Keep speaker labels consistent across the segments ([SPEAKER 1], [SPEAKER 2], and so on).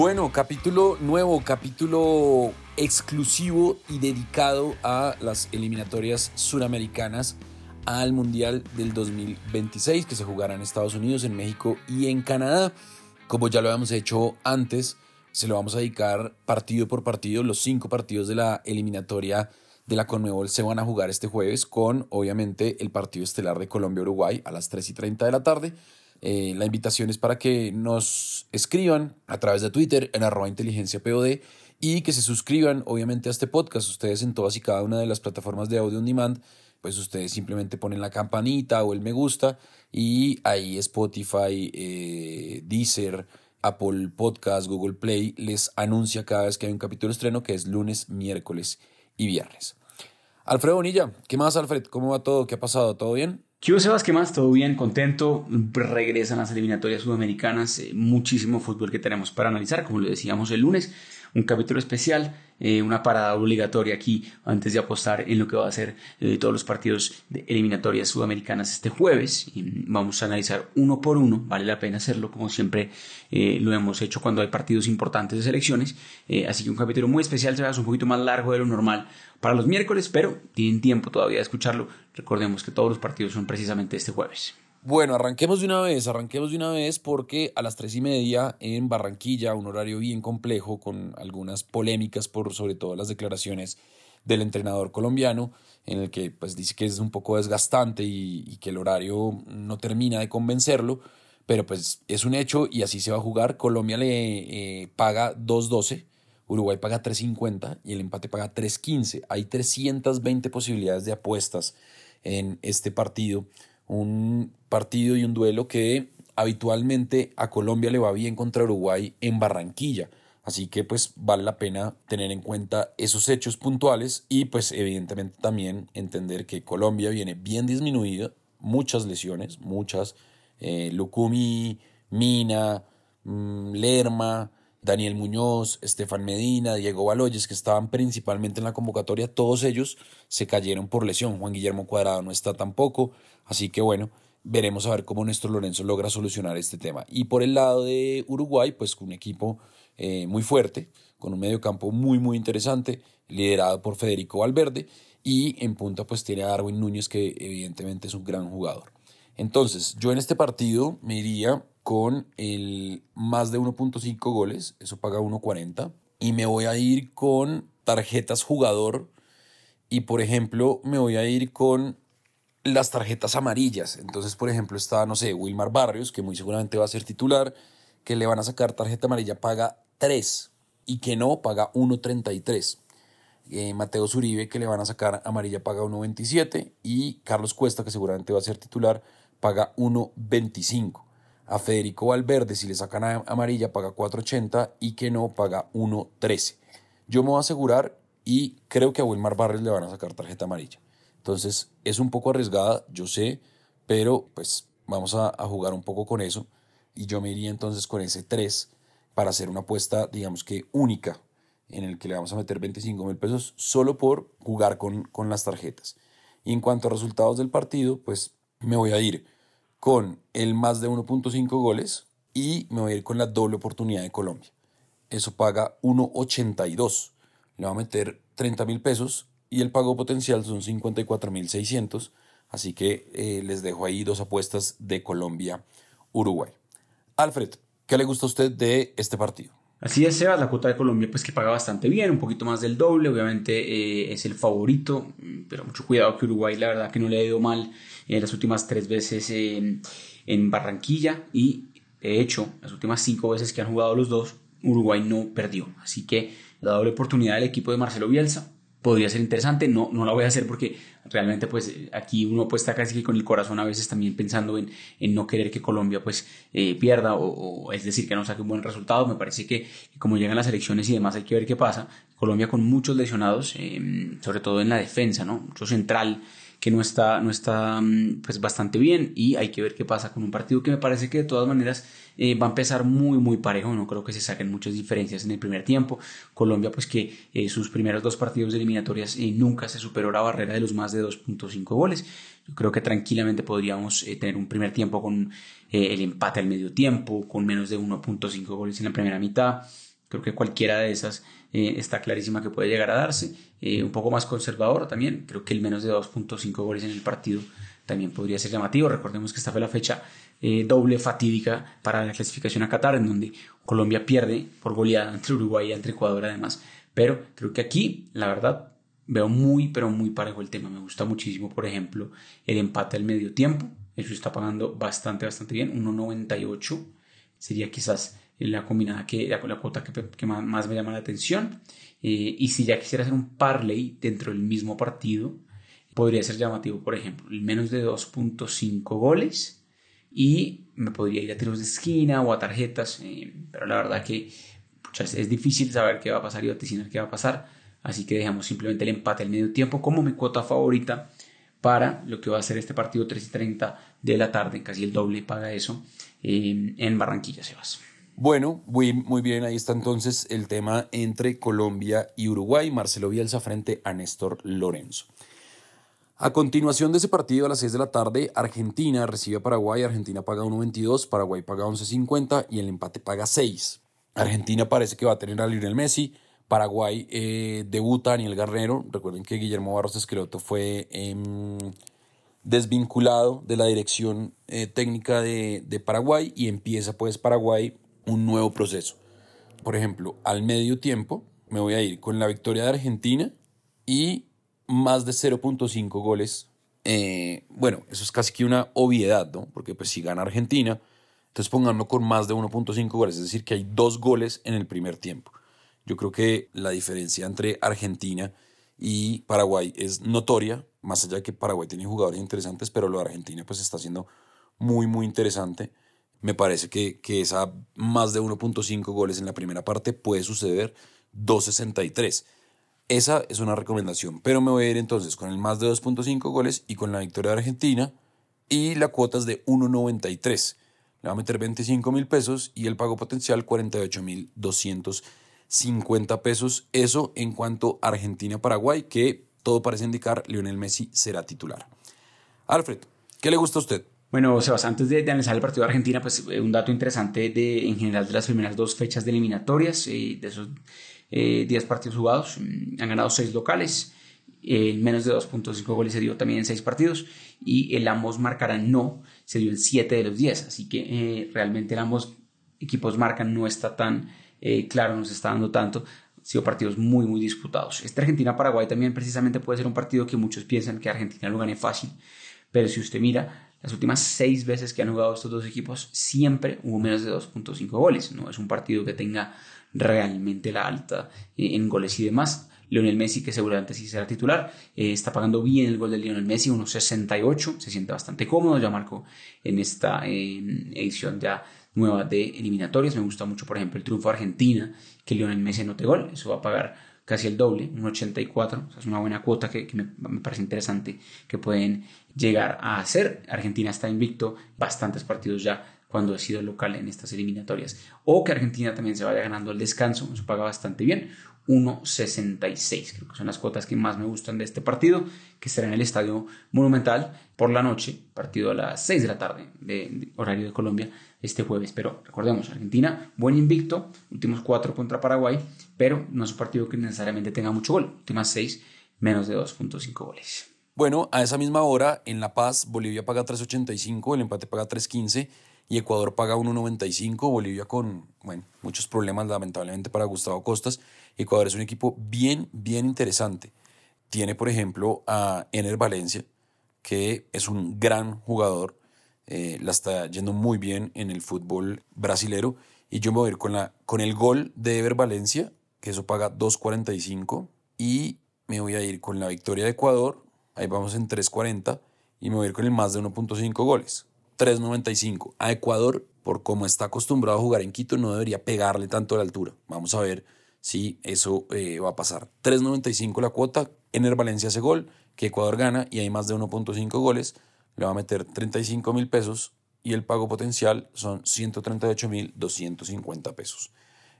[SPEAKER 1] Bueno, capítulo nuevo, capítulo exclusivo y dedicado a las eliminatorias suramericanas al Mundial del 2026 que se jugará en Estados Unidos, en México y en Canadá. Como ya lo habíamos hecho antes, se lo vamos a dedicar partido por partido. Los cinco partidos de la eliminatoria de la Conmebol se van a jugar este jueves con, obviamente, el partido estelar de Colombia-Uruguay a las 3 y 30 de la tarde. Eh, la invitación es para que nos escriban a través de Twitter en arroba inteligencia POD y que se suscriban, obviamente, a este podcast. Ustedes en todas y cada una de las plataformas de audio on demand pues ustedes simplemente ponen la campanita o el me gusta y ahí Spotify, eh, Deezer, Apple Podcast, Google Play les anuncia cada vez que hay un capítulo estreno que es lunes, miércoles y viernes. Alfredo Bonilla, ¿qué más Alfred? ¿Cómo va todo? ¿Qué ha pasado? ¿Todo bien?
[SPEAKER 2] ¿Qué Sebas? ¿Qué más? ¿Todo bien? ¿Contento? Regresan las eliminatorias sudamericanas. Eh, muchísimo fútbol que tenemos para analizar, como lo decíamos el lunes un capítulo especial, eh, una parada obligatoria aquí antes de apostar en lo que va a ser eh, todos los partidos de eliminatorias sudamericanas este jueves. Y vamos a analizar uno por uno, vale la pena hacerlo como siempre eh, lo hemos hecho cuando hay partidos importantes de selecciones. así que un capítulo muy especial, se va un poquito más largo de lo normal para los miércoles, pero tienen tiempo todavía de escucharlo. Recordemos que todos los partidos son precisamente este jueves.
[SPEAKER 1] Bueno, arranquemos de una vez, arranquemos de una vez porque a las tres y media en Barranquilla, un horario bien complejo con algunas polémicas por sobre todo las declaraciones del entrenador colombiano, en el que pues dice que es un poco desgastante y, que el horario no termina de convencerlo, pero pues es un hecho y así se va a jugar. Colombia le eh, paga 2.12, Uruguay paga 3.50 y el empate paga 3.15. Hay 320 posibilidades de apuestas en este partido un partido y un duelo que habitualmente a Colombia le va bien contra Uruguay en Barranquilla. Así que pues vale la pena tener en cuenta esos hechos puntuales y pues evidentemente también entender que Colombia viene bien disminuida, muchas lesiones, muchas, eh, Lucumi, Mina, mm, Lerma, Daniel Muñoz, Estefan Medina, Diego Baloyes, que estaban principalmente en la convocatoria, todos ellos se cayeron por lesión. Juan Guillermo Cuadrado no está tampoco, así que bueno, veremos a ver cómo Néstor Lorenzo logra solucionar este tema. Y por el lado de Uruguay, pues un equipo eh, muy fuerte, con un medio campo muy, muy interesante, liderado por Federico Valverde, y en punta pues tiene a Darwin Núñez, que evidentemente es un gran jugador. Entonces, yo en este partido me iría con el más de 1.5 goles, eso paga 1.40, y me voy a ir con tarjetas jugador y por ejemplo me voy a ir con las tarjetas amarillas. Entonces, por ejemplo, está, no sé, Wilmar Barrios, que muy seguramente va a ser titular, que le van a sacar tarjeta amarilla, paga 3 y que no, paga 1.33. Eh, Mateo Zuribe, que le van a sacar amarilla, paga 1.27 y Carlos Cuesta, que seguramente va a ser titular, paga 1.25. A Federico Valverde, si le sacan amarilla, paga 4.80 y que no, paga 1.13. Yo me voy a asegurar y creo que a Wilmar Barres le van a sacar tarjeta amarilla. Entonces, es un poco arriesgada, yo sé, pero pues vamos a, a jugar un poco con eso. Y yo me iría entonces con ese 3 para hacer una apuesta, digamos que única, en el que le vamos a meter 25 mil pesos solo por jugar con, con las tarjetas. Y en cuanto a resultados del partido, pues me voy a ir con el más de 1.5 goles y me voy a ir con la doble oportunidad de Colombia. Eso paga 1.82. Le va a meter 30 mil pesos y el pago potencial son 54 mil 600. Así que eh, les dejo ahí dos apuestas de Colombia-Uruguay. Alfred, ¿qué le gusta a usted de este partido?
[SPEAKER 2] Así es, Sebas, la cuota de Colombia pues que paga bastante bien, un poquito más del doble, obviamente eh, es el favorito, pero mucho cuidado que Uruguay la verdad que no le ha ido mal en las últimas tres veces en, en Barranquilla y de hecho las últimas cinco veces que han jugado los dos, Uruguay no perdió, así que la doble oportunidad del equipo de Marcelo Bielsa podría ser interesante, no, no la voy a hacer porque realmente pues aquí uno pues está casi que con el corazón a veces también pensando en, en no querer que Colombia pues eh, pierda o, es decir que no saque un buen resultado, me parece que, como llegan las elecciones y demás hay que ver qué pasa, Colombia con muchos lesionados, em, sobre todo en la defensa, ¿no? mucho central que no está, no está mm, pues bastante bien y hay que ver qué pasa con un partido que me parece que de todas maneras eh, va a empezar muy muy parejo, no creo que se saquen muchas diferencias en el primer tiempo. Colombia pues que eh, sus primeros dos partidos de eliminatorias eh, nunca se superó la barrera de los más de 2.5 goles. Yo creo que tranquilamente podríamos tener un primer tiempo con el empate al medio tiempo, con menos de 1.5 goles en la primera mitad Creo que cualquiera de esas está clarísima que puede llegar a darse. Un poco más conservador también. Creo que el menos de 2.5 goles en el partido también podría ser llamativo. Recordemos que esta fue la fecha eh, doble fatídica para la clasificación a Qatar, en donde Colombia pierde por goleada entre Uruguay y entre Ecuador además. Pero creo que aquí, la verdad, veo muy, pero muy parejo el tema. Me gusta muchísimo, por ejemplo, el empate al medio tiempo. Eso está pagando bastante, bastante bien. 1.98 sería quizás la combinada que la, la cuota que, más, me llama la atención. Eh, y si ya quisiera hacer un parlay dentro del mismo partido, podría ser llamativo, por ejemplo, el menos de 2.5 goles y me podría ir a tiros de esquina o a tarjetas, eh, pero la verdad que es difícil saber qué va a pasar y vaticinar qué va a pasar, así que dejamos simplemente el empate al medio tiempo como mi cuota favorita para lo que va a ser este partido 3 y 30 de la tarde, casi el doble paga eso, eh, en Barranquilla, Sebas.
[SPEAKER 1] Bueno, muy, muy bien, ahí está entonces el tema entre Colombia y Uruguay. Marcelo Bielsa frente a Néstor Lorenzo. A continuación de ese partido a las 6 de la tarde, Argentina recibe a Paraguay, Argentina paga 1.22, Paraguay paga 11.50 y el empate paga 6. Argentina parece que va a tener a Lionel Messi, Paraguay eh, debuta a Daniel Guerrero, recuerden que Guillermo Barros Esqueloto fue em, desvinculado de la dirección eh, técnica de, de Paraguay y empieza pues Paraguay un nuevo proceso. Por ejemplo, al medio tiempo me voy a ir con la victoria de Argentina y más de 0.5 goles. Eh, bueno, eso es casi que una obviedad, ¿no? Porque pues si gana Argentina, entonces ponganlo con más de 1.5 goles, es decir, que hay dos goles en el primer tiempo. Yo creo que la diferencia entre Argentina y Paraguay es notoria, más allá de que Paraguay tiene jugadores interesantes, pero lo de Argentina pues está siendo muy, muy interesante me parece que, que esa más de 1.5 goles en la primera parte puede suceder 2.63. Esa es una recomendación, pero me voy a ir entonces con el más de 2.5 goles y con la victoria de Argentina y la cuota es de 1.93. Le va a meter 25 mil pesos y el pago potencial 48 mil 250 pesos. Eso en cuanto a Argentina-Paraguay, que todo parece indicar Lionel Messi será titular. Alfred, ¿qué le gusta a usted?
[SPEAKER 2] Bueno, Sebas, antes de, analizar el partido de Argentina, pues eh, un dato interesante de, en general de las primeras dos fechas de eliminatorias, eh, de esos 10 eh, partidos jugados, mm, han ganado 6 locales, menos de 2.5 goles se dio también en 6 partidos, y el ambos marcarán no se dio en 7 de los 10, así que realmente el ambos equipos marcan no está tan claro, no se está dando tanto, han sido partidos muy, muy disputados. Este Argentina-Paraguay también precisamente puede ser un partido que muchos piensan que Argentina lo gane fácil, pero si usted mira las últimas seis veces que han jugado estos dos equipos, siempre hubo menos de 2.5 goles. No es un partido que tenga realmente la alta eh, en goles y demás. Lionel Messi, que seguramente sí será titular, eh, está pagando bien el gol de Lionel Messi, 1.68, se siente bastante cómodo, ya marcó en esta edición ya nueva de eliminatorias. Me gusta mucho, por ejemplo, el triunfo de Argentina, que Lionel Messi note gol, eso va a pagar casi el doble, un 84, es una buena cuota que, me, parece interesante que pueden llegar a hacer. Argentina está invicto bastantes partidos ya cuando ha sido local en estas eliminatorias. O que Argentina también se vaya ganando el descanso, eso paga bastante bien. 1.66, creo que son las cuotas que más me gustan de este partido, que será en el Estadio Monumental por la noche, partido a las 6 de la tarde de horario de Colombia, este jueves. Pero recordemos, Argentina, buen invicto, últimos cuatro contra Paraguay, pero no es un partido que necesariamente tenga mucho gol. Últimas seis, menos de 2.5 goles.
[SPEAKER 1] Bueno, a esa misma hora, en La Paz, Bolivia paga 3.85, el empate paga 3.15 y Ecuador paga 1.95. Bolivia con, muchos problemas lamentablemente para Gustavo Costas. Ecuador es un equipo bien, bien interesante. Tiene, por ejemplo, a Ener Valencia, que es un gran jugador, eh, la está yendo muy bien en el fútbol brasilero. Y yo me voy a ir con, la, con el gol de Ever Valencia, que eso paga 2.45. Y me voy a ir con la victoria de Ecuador, ahí vamos en 3.40. Y me voy a ir con el más de 1.5 goles, 3.95. A Ecuador, por como está acostumbrado a jugar en Quito, no debería pegarle tanto a la altura. Vamos a ver si eso eh, va a pasar. 3.95 la cuota, Ener Valencia hace gol, que Ecuador gana y hay más de 1.5 goles le va a meter 35 mil pesos y el pago potencial son 138 mil 250 pesos.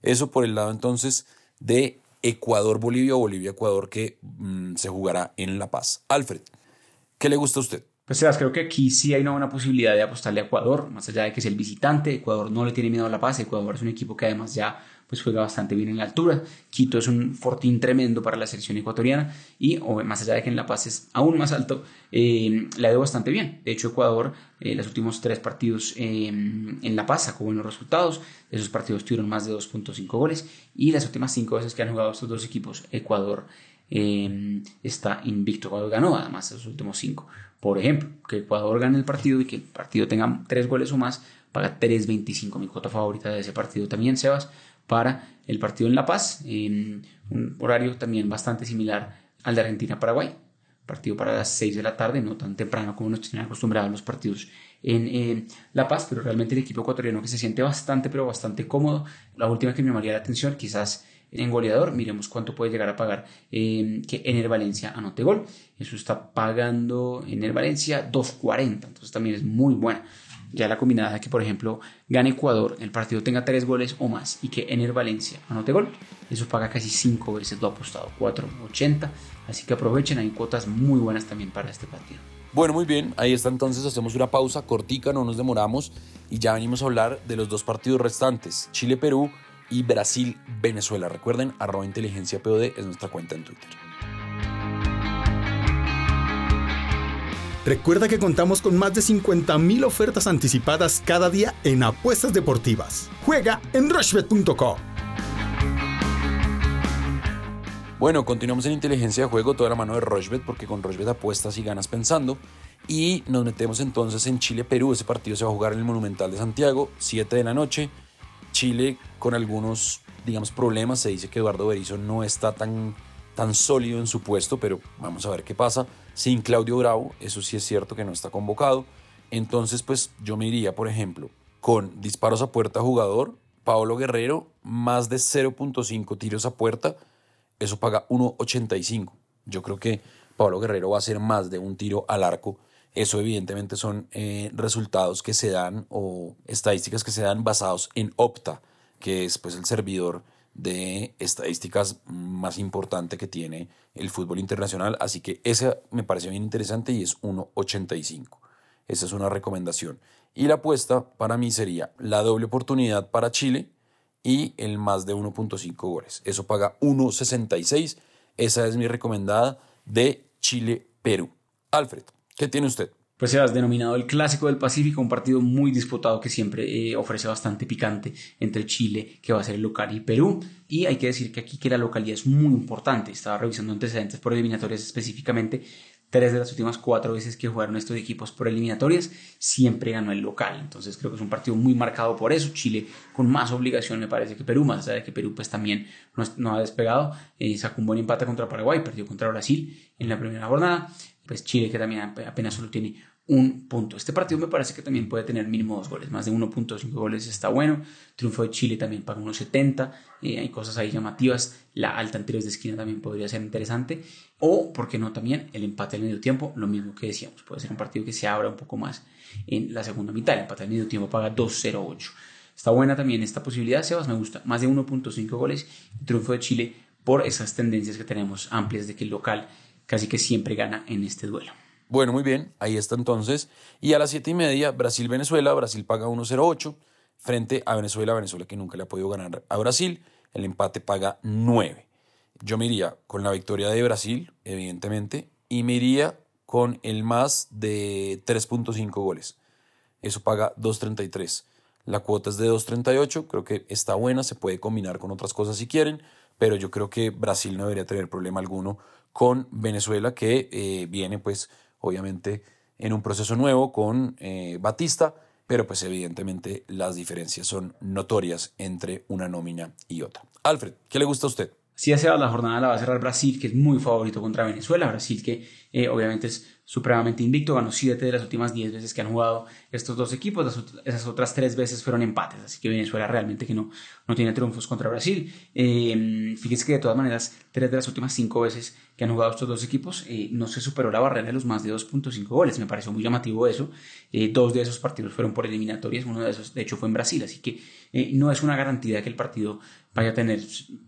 [SPEAKER 1] Eso por el lado entonces de Ecuador-Bolivia o Bolivia-Ecuador que mm, se jugará en La Paz. Alfred, ¿qué le gusta a usted?
[SPEAKER 2] Pues Sebas, creo que aquí sí hay una buena posibilidad de apostarle a Ecuador, más allá de que es el visitante, Ecuador no le tiene miedo a la paz, Ecuador es un equipo que además ya pues juega bastante bien en la altura, Quito es un fortín tremendo para la selección ecuatoriana y más allá de que en La Paz es aún más alto, eh, ha ido bastante bien. De hecho, Ecuador, eh, los últimos tres partidos eh, en La Paz sacó buenos resultados, esos partidos tuvieron más de 2.5 goles y las últimas cinco veces que han jugado estos dos equipos, Ecuador está invicto, Ecuador ganó además esos últimos cinco. Por ejemplo, que Ecuador gane el partido y que el partido tenga tres goles o más, paga 3.25. Mi cuota favorita de ese partido también, Sebas, para el partido en La Paz, en un horario también bastante similar al de Argentina-Paraguay. Partido para las 6 de la tarde, no tan temprano como nos tienen acostumbrados los partidos en La Paz, pero realmente el equipo ecuatoriano que se siente bastante, pero bastante cómodo. La última que me llamaría la atención, quizás en goleador. Miremos cuánto puede llegar a pagar eh, que Ener Valencia anote gol. Eso está pagando Ener Valencia 2.40. Entonces también es muy buena. Ya la combinada de que, por ejemplo, gane Ecuador, el partido tenga tres goles o más y que Ener Valencia anote gol, eso paga casi cinco veces lo apostado, 4.80. Así que aprovechen, hay cuotas muy buenas también para este partido.
[SPEAKER 1] Bueno, muy bien, ahí está entonces, hacemos una pausa cortica, no nos demoramos y ya venimos a hablar de los dos partidos restantes, Chile-Perú y Brasil-Venezuela. Recuerden, arroba inteligencia POD es nuestra cuenta en Twitter.
[SPEAKER 3] Recuerda que contamos con más de 50.000 ofertas anticipadas cada día en apuestas deportivas. Juega en rushbet.com.
[SPEAKER 1] Bueno, continuamos en inteligencia de juego, toda la mano de Rochbet, porque con Rochbet apuestas y ganas pensando. Y nos metemos entonces en Chile-Perú. Ese partido se va a jugar en el Monumental de Santiago, 7 de la noche. Chile con algunos, digamos, problemas. Se dice que Eduardo Berizzo no está tan, tan sólido en su puesto, pero vamos a ver qué pasa. Sin Claudio Bravo, eso sí es cierto que no está convocado. Entonces, pues yo me iría, por ejemplo, con disparos a puerta jugador, Paolo Guerrero, más de 0.5 tiros a puerta, eso paga 1.85. Yo creo que Pablo Guerrero va a hacer más de un tiro al arco eso evidentemente son eh, resultados que se dan o estadísticas que se dan basados en Opta, que es pues el servidor de estadísticas más importante que tiene el fútbol internacional. Así que esa me parece bien interesante y es 1.85. Esa es una recomendación. Y la apuesta para mí sería la doble oportunidad para Chile y el más de 1.5 goles. Eso paga 1.66. Esa es mi recomendada de Chile-Perú. Alfred. ¿Qué tiene usted?
[SPEAKER 2] Pues se has denominado el Clásico del Pacífico, un partido muy disputado que siempre eh, ofrece bastante picante entre Chile, que va a ser el local, y Perú. Y hay que decir que aquí que la localidad es muy importante. Estaba revisando antecedentes por eliminatorias específicamente. Tres de las últimas cuatro veces que jugaron estos equipos por eliminatorias, siempre ganó el local. Entonces creo que es un partido muy marcado por eso. Chile con más obligación me parece que Perú, más allá de que Perú pues también no, ha despegado. Eh, sacó un buen empate contra Paraguay, perdió contra Brasil en la primera jornada pues Chile que también apenas solo tiene un punto. Este partido me parece que también puede tener mínimo dos goles, más de 1.5 goles está bueno. Triunfo de Chile también paga 1.70, eh, hay cosas ahí llamativas. La alta en de esquina también podría ser interesante. O, ¿por qué no también el empate al medio tiempo? Lo mismo que decíamos, puede ser un partido que se abra un poco más en la segunda mitad. El empate al medio tiempo paga 2.08. Está buena también esta posibilidad, Sebas, me gusta. Más de 1.5 goles. Triunfo de Chile por esas tendencias que tenemos amplias de que el local casi que siempre gana en este duelo.
[SPEAKER 1] Bueno, muy bien, ahí está entonces. Y a las siete y media, Brasil-Venezuela, Brasil paga 1.08 frente a Venezuela, Venezuela que nunca le ha podido ganar a Brasil, el empate paga 9. Yo me iría con la victoria de Brasil, evidentemente, y me iría con el más de 3.5 goles. Eso paga 2.33. La cuota es de 2.38, creo que está buena, se puede combinar con otras cosas si quieren, pero yo creo que Brasil no debería tener problema alguno con Venezuela, que eh, viene pues obviamente en un proceso nuevo con eh, Batista, pero pues evidentemente las diferencias son notorias entre una nómina y otra. Alfred, ¿qué le gusta a usted?
[SPEAKER 2] Si hace la jornada la va a cerrar Brasil, que es muy favorito contra Venezuela. Brasil que eh, obviamente es supremamente invicto, ganó 7 de las últimas 10 veces que han jugado estos dos equipos, esas otras 3 veces fueron empates, así que Venezuela realmente que no, no tiene triunfos contra Brasil. Eh, fíjese que de todas maneras, 3 de las últimas 5 veces que han jugado estos dos equipos eh, no se superó la barrera de los más de 2.5 goles, me pareció muy llamativo eso. Eh, dos de esos partidos fueron por eliminatorias, uno de esos de hecho fue en Brasil, así que no es una garantía que el partido vaya a tener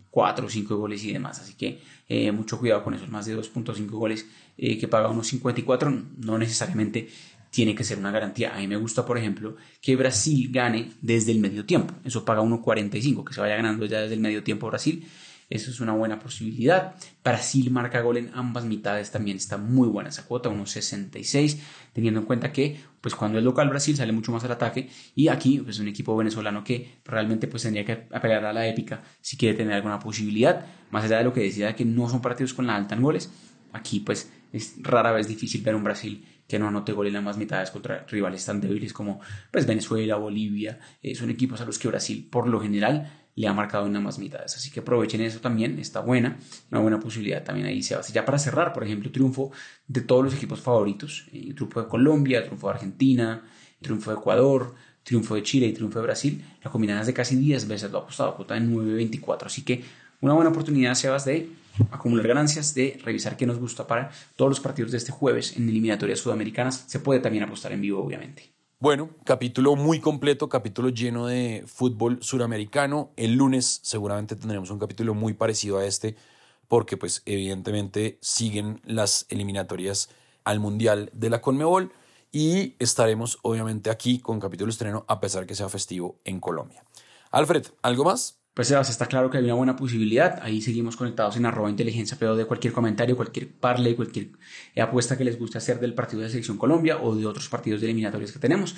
[SPEAKER 2] 4 o 5 goles y demás. Así que eh, mucho cuidado con esos más de 2.5 goles eh, que paga unos 54. No necesariamente tiene que ser una garantía. A mí me gusta, por ejemplo, que Brasil gane desde el medio tiempo. Eso paga 1.45, que se vaya ganando ya desde el medio tiempo Brasil. Eso es una buena posibilidad. Brasil marca gol en ambas mitades también está muy buena esa cuota, 1.66, teniendo en cuenta que pues cuando es local Brasil sale mucho más al ataque y aquí pues un equipo venezolano que realmente pues tendría que apelar a la épica si quiere tener alguna posibilidad, más allá de lo que decía que no son partidos con la alta en goles, aquí pues es rara vez difícil ver un Brasil que no anote gol en ambas mitades contra rivales tan débiles como pues Venezuela, Bolivia, eh, son equipos a los que Brasil por lo general le ha marcado en ambas mitades. Así que aprovechen eso también, está buena, una buena posibilidad también ahí se hace. Ya para cerrar, por ejemplo, triunfo de todos los equipos favoritos, eh, triunfo de Colombia, triunfo de Argentina, triunfo de Ecuador, triunfo de Chile y triunfo de Brasil, la combinada es de casi 10 veces lo apostado, cuota de 9.24. Así que una buena oportunidad, Sebas, de acumular ganancias, de revisar qué nos gusta para todos los partidos de este jueves en eliminatorias sudamericanas. Se puede también apostar en vivo, obviamente.
[SPEAKER 1] Bueno, capítulo muy completo, capítulo lleno de fútbol suramericano. El lunes seguramente tendremos un capítulo muy parecido a este porque pues evidentemente siguen las eliminatorias al Mundial de la Conmebol y estaremos obviamente aquí con capítulo estreno a pesar que sea festivo en Colombia. Alfred, ¿algo más?
[SPEAKER 2] Pues Sebas, está claro que hay una buena posibilidad. Ahí seguimos conectados en arroba inteligencia pero de cualquier comentario, cualquier parle, cualquier apuesta que les guste hacer del partido de Selección Colombia o de otros partidos de eliminatorios que tenemos.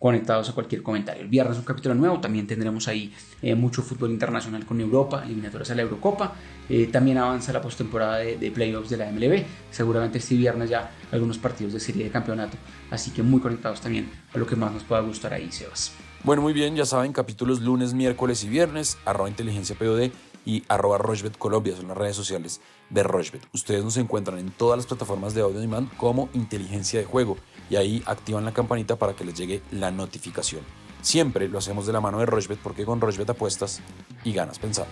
[SPEAKER 2] Conectados a cualquier comentario. El viernes un capítulo nuevo. También tendremos ahí eh, mucho fútbol internacional con Europa, eliminatorias a la Eurocopa. Eh, también avanza la postemporada de, de playoffs de la MLB. Seguramente este viernes ya algunos partidos de serie de campeonato. Así que muy conectados también a lo que más nos pueda gustar ahí, Sebas.
[SPEAKER 1] Bueno, muy bien, ya saben, capítulos lunes, miércoles y viernes, arroba inteligencia POD y arroba Rochbet Colombia, son las redes sociales de Rochbet. Ustedes nos encuentran en todas las plataformas de audio demand como inteligencia de juego y ahí activan la campanita para que les llegue la notificación. Siempre lo hacemos de la mano de Rochbet porque con Rochbet apuestas y ganas pensando.